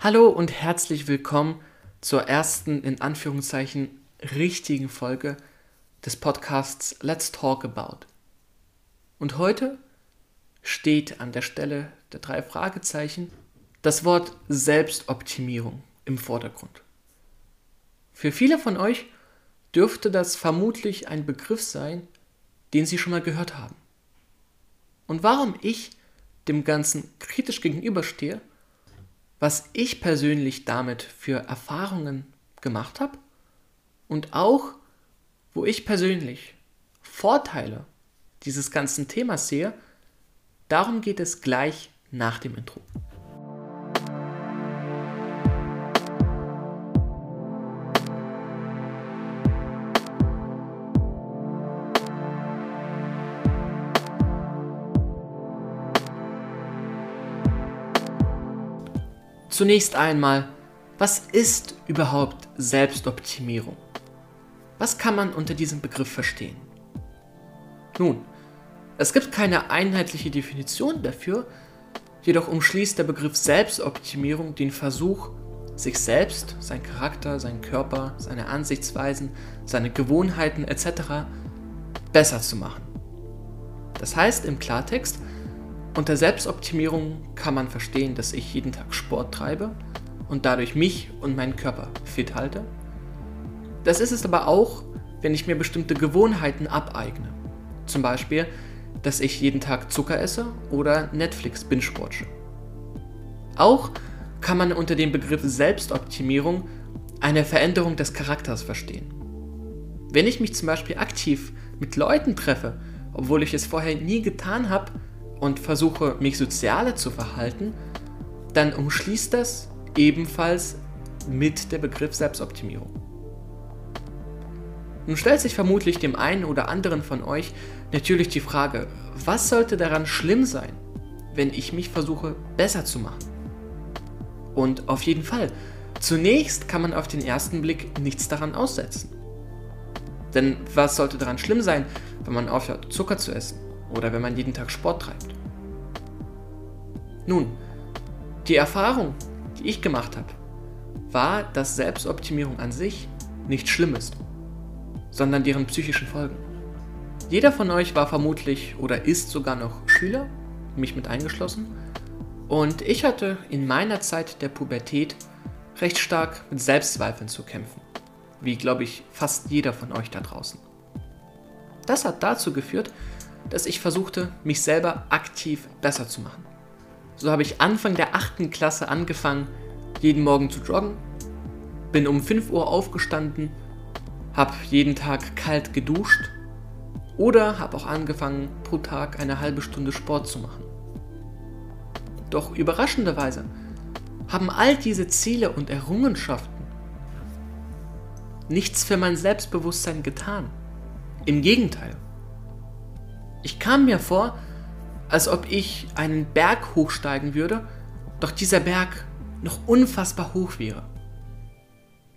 Hallo und herzlich willkommen zur ersten, in Anführungszeichen, richtigen Folge des Podcasts Let's Talk About. Und heute steht an der Stelle der drei Fragezeichen das Wort Selbstoptimierung im Vordergrund. Für viele von euch dürfte das vermutlich ein Begriff sein, den Sie schon mal gehört haben. Und warum ich dem Ganzen kritisch gegenüberstehe, was ich persönlich damit für Erfahrungen gemacht habe und auch, wo ich persönlich Vorteile dieses ganzen Themas sehe, darum geht es gleich nach dem Intro. Zunächst einmal, was ist überhaupt Selbstoptimierung? Was kann man unter diesem Begriff verstehen? Nun, es gibt keine einheitliche Definition dafür, jedoch umschließt der Begriff Selbstoptimierung den Versuch, sich selbst, sein Charakter, seinen Körper, seine Ansichtsweisen, seine Gewohnheiten etc. besser zu machen. Das heißt im Klartext, unter Selbstoptimierung kann man verstehen, dass ich jeden Tag Sport treibe und dadurch mich und meinen Körper fit halte. Das ist es aber auch, wenn ich mir bestimmte Gewohnheiten abeigne. Zum Beispiel, dass ich jeden Tag Zucker esse oder Netflix binge-watche. Auch kann man unter dem Begriff Selbstoptimierung eine Veränderung des Charakters verstehen. Wenn ich mich zum Beispiel aktiv mit Leuten treffe, obwohl ich es vorher nie getan habe, und versuche mich sozialer zu verhalten, dann umschließt das ebenfalls mit der Begriff Selbstoptimierung. Nun stellt sich vermutlich dem einen oder anderen von euch natürlich die Frage, was sollte daran schlimm sein, wenn ich mich versuche besser zu machen? Und auf jeden Fall, zunächst kann man auf den ersten Blick nichts daran aussetzen. Denn was sollte daran schlimm sein, wenn man aufhört, Zucker zu essen? Oder wenn man jeden Tag Sport treibt. Nun, die Erfahrung, die ich gemacht habe, war, dass Selbstoptimierung an sich nicht schlimm ist, sondern deren psychischen Folgen. Jeder von euch war vermutlich oder ist sogar noch Schüler, mich mit eingeschlossen, und ich hatte in meiner Zeit der Pubertät recht stark mit Selbstzweifeln zu kämpfen, wie glaube ich fast jeder von euch da draußen. Das hat dazu geführt, dass ich versuchte, mich selber aktiv besser zu machen. So habe ich Anfang der 8. Klasse angefangen, jeden Morgen zu joggen, bin um 5 Uhr aufgestanden, habe jeden Tag kalt geduscht oder habe auch angefangen, pro Tag eine halbe Stunde Sport zu machen. Doch überraschenderweise haben all diese Ziele und Errungenschaften nichts für mein Selbstbewusstsein getan. Im Gegenteil. Ich kam mir vor, als ob ich einen Berg hochsteigen würde, doch dieser Berg noch unfassbar hoch wäre.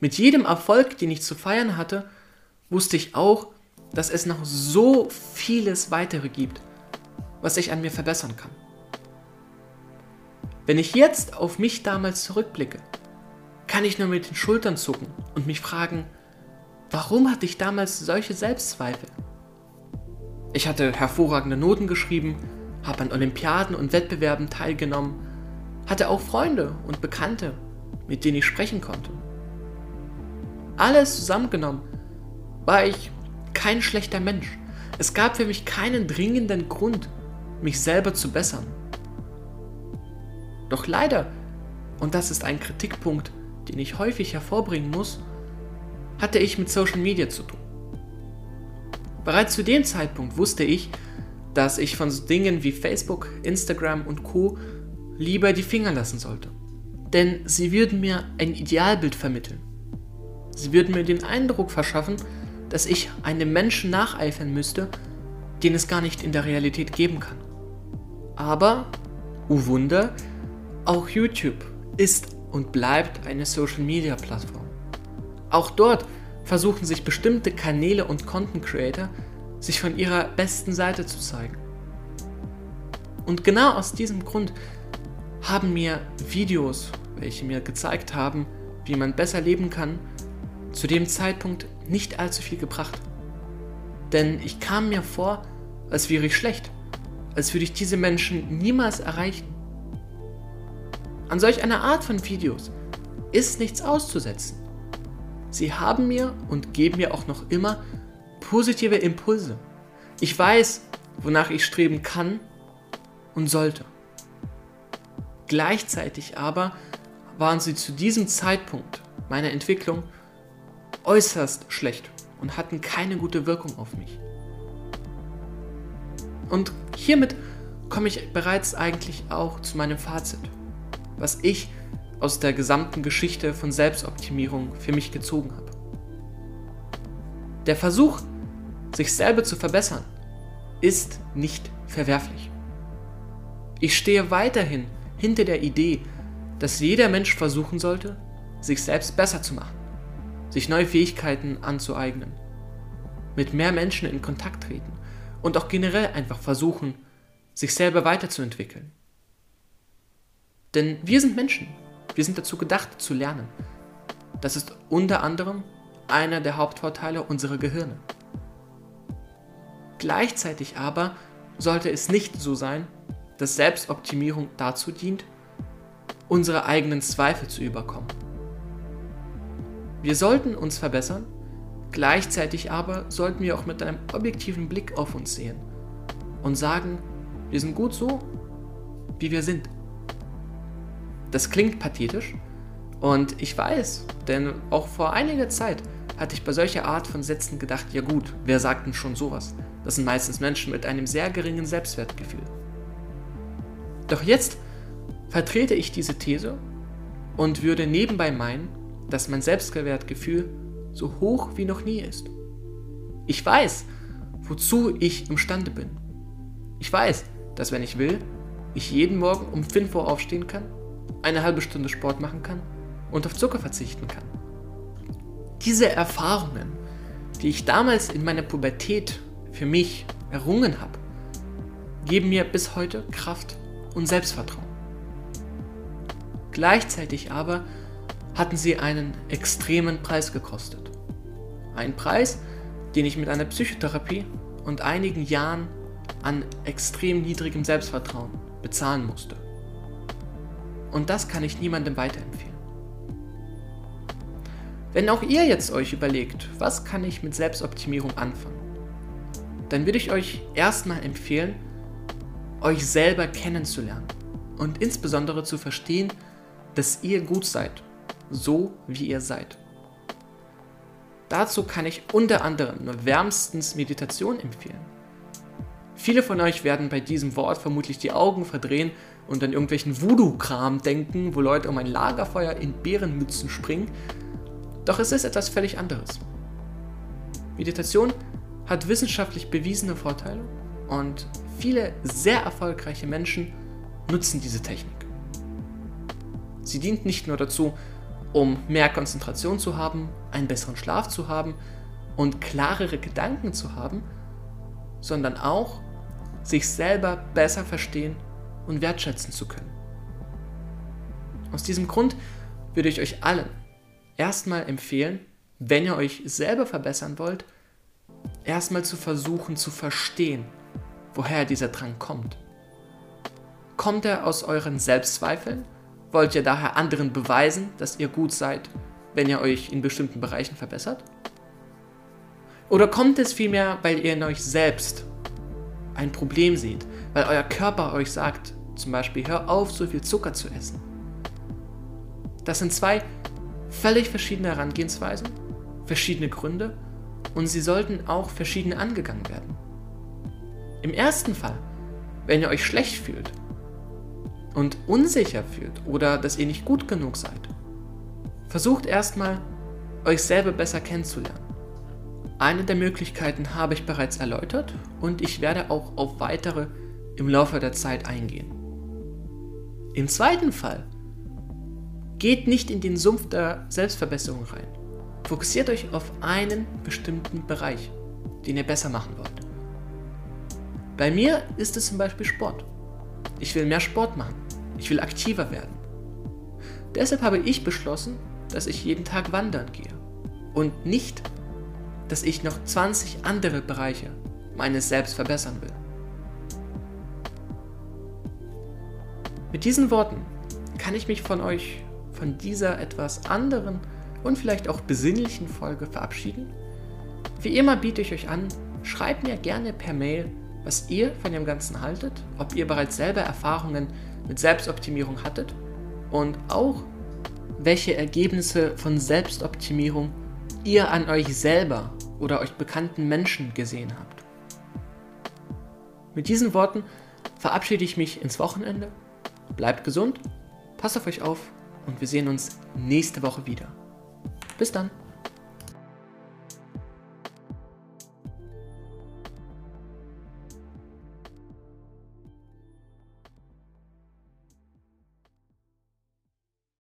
Mit jedem Erfolg, den ich zu feiern hatte, wusste ich auch, dass es noch so vieles weitere gibt, was ich an mir verbessern kann. Wenn ich jetzt auf mich damals zurückblicke, kann ich nur mit den Schultern zucken und mich fragen, warum hatte ich damals solche Selbstzweifel? Ich hatte hervorragende Noten geschrieben, habe an Olympiaden und Wettbewerben teilgenommen, hatte auch Freunde und Bekannte, mit denen ich sprechen konnte. Alles zusammengenommen war ich kein schlechter Mensch. Es gab für mich keinen dringenden Grund, mich selber zu bessern. Doch leider, und das ist ein Kritikpunkt, den ich häufig hervorbringen muss, hatte ich mit Social Media zu tun. Bereits zu dem Zeitpunkt wusste ich, dass ich von so Dingen wie Facebook, Instagram und Co lieber die Finger lassen sollte. Denn sie würden mir ein Idealbild vermitteln. Sie würden mir den Eindruck verschaffen, dass ich einem Menschen nacheifern müsste, den es gar nicht in der Realität geben kann. Aber, oh Wunder, auch YouTube ist und bleibt eine Social-Media-Plattform. Auch dort versuchen sich bestimmte Kanäle und Content Creator sich von ihrer besten Seite zu zeigen. Und genau aus diesem Grund haben mir Videos, welche mir gezeigt haben, wie man besser leben kann, zu dem Zeitpunkt nicht allzu viel gebracht. Denn ich kam mir vor, als wäre ich schlecht, als würde ich diese Menschen niemals erreichen. An solch einer Art von Videos ist nichts auszusetzen. Sie haben mir und geben mir auch noch immer positive Impulse. Ich weiß, wonach ich streben kann und sollte. Gleichzeitig aber waren sie zu diesem Zeitpunkt meiner Entwicklung äußerst schlecht und hatten keine gute Wirkung auf mich. Und hiermit komme ich bereits eigentlich auch zu meinem Fazit, was ich aus der gesamten Geschichte von Selbstoptimierung für mich gezogen habe. Der Versuch, sich selber zu verbessern, ist nicht verwerflich. Ich stehe weiterhin hinter der Idee, dass jeder Mensch versuchen sollte, sich selbst besser zu machen, sich neue Fähigkeiten anzueignen, mit mehr Menschen in Kontakt treten und auch generell einfach versuchen, sich selber weiterzuentwickeln. Denn wir sind Menschen, wir sind dazu gedacht zu lernen. Das ist unter anderem einer der Hauptvorteile unserer Gehirne. Gleichzeitig aber sollte es nicht so sein, dass Selbstoptimierung dazu dient, unsere eigenen Zweifel zu überkommen. Wir sollten uns verbessern, gleichzeitig aber sollten wir auch mit einem objektiven Blick auf uns sehen und sagen, wir sind gut so, wie wir sind. Das klingt pathetisch und ich weiß, denn auch vor einiger Zeit hatte ich bei solcher Art von Sätzen gedacht, ja gut, wer sagt denn schon sowas? Das sind meistens Menschen mit einem sehr geringen Selbstwertgefühl. Doch jetzt vertrete ich diese These und würde nebenbei meinen, dass mein Selbstwertgefühl so hoch wie noch nie ist. Ich weiß, wozu ich imstande bin. Ich weiß, dass wenn ich will, ich jeden Morgen um 5 Uhr aufstehen kann, eine halbe Stunde Sport machen kann und auf Zucker verzichten kann. Diese Erfahrungen, die ich damals in meiner Pubertät für mich errungen habe, geben mir bis heute Kraft und Selbstvertrauen. Gleichzeitig aber hatten sie einen extremen Preis gekostet. Ein Preis, den ich mit einer Psychotherapie und einigen Jahren an extrem niedrigem Selbstvertrauen bezahlen musste. Und das kann ich niemandem weiterempfehlen. Wenn auch ihr jetzt euch überlegt, was kann ich mit Selbstoptimierung anfangen, dann würde ich euch erstmal empfehlen, euch selber kennenzulernen und insbesondere zu verstehen, dass ihr gut seid, so wie ihr seid. Dazu kann ich unter anderem nur wärmstens Meditation empfehlen. Viele von euch werden bei diesem Wort vermutlich die Augen verdrehen und an irgendwelchen Voodoo-Kram denken, wo Leute um ein Lagerfeuer in Bärenmützen springen. Doch es ist etwas völlig anderes. Meditation hat wissenschaftlich bewiesene Vorteile und viele sehr erfolgreiche Menschen nutzen diese Technik. Sie dient nicht nur dazu, um mehr Konzentration zu haben, einen besseren Schlaf zu haben und klarere Gedanken zu haben, sondern auch sich selber besser verstehen und wertschätzen zu können. Aus diesem Grund würde ich euch allen erstmal empfehlen, wenn ihr euch selber verbessern wollt, erstmal zu versuchen zu verstehen, woher dieser Drang kommt. Kommt er aus euren Selbstzweifeln? Wollt ihr daher anderen beweisen, dass ihr gut seid, wenn ihr euch in bestimmten Bereichen verbessert? Oder kommt es vielmehr, weil ihr in euch selbst ein Problem seht, weil euer Körper euch sagt, zum Beispiel, hör auf, so viel Zucker zu essen? Das sind zwei völlig verschiedene Herangehensweisen, verschiedene Gründe und sie sollten auch verschieden angegangen werden. Im ersten Fall, wenn ihr euch schlecht fühlt und unsicher fühlt oder dass ihr nicht gut genug seid, versucht erstmal, euch selber besser kennenzulernen. Eine der Möglichkeiten habe ich bereits erläutert und ich werde auch auf weitere im Laufe der Zeit eingehen. Im zweiten Fall geht nicht in den Sumpf der Selbstverbesserung rein. Fokussiert euch auf einen bestimmten Bereich, den ihr besser machen wollt. Bei mir ist es zum Beispiel Sport. Ich will mehr Sport machen. Ich will aktiver werden. Deshalb habe ich beschlossen, dass ich jeden Tag wandern gehe. Und nicht, dass ich noch 20 andere Bereiche meines Selbst verbessern will. Mit diesen Worten kann ich mich von euch, von dieser etwas anderen und vielleicht auch besinnlichen Folge verabschieden. Wie immer biete ich euch an, schreibt mir gerne per Mail, was ihr von dem Ganzen haltet, ob ihr bereits selber Erfahrungen mit Selbstoptimierung hattet und auch welche Ergebnisse von Selbstoptimierung ihr an euch selber oder euch bekannten Menschen gesehen habt. Mit diesen Worten verabschiede ich mich ins Wochenende. Bleibt gesund, passt auf euch auf und wir sehen uns nächste Woche wieder. Bis dann.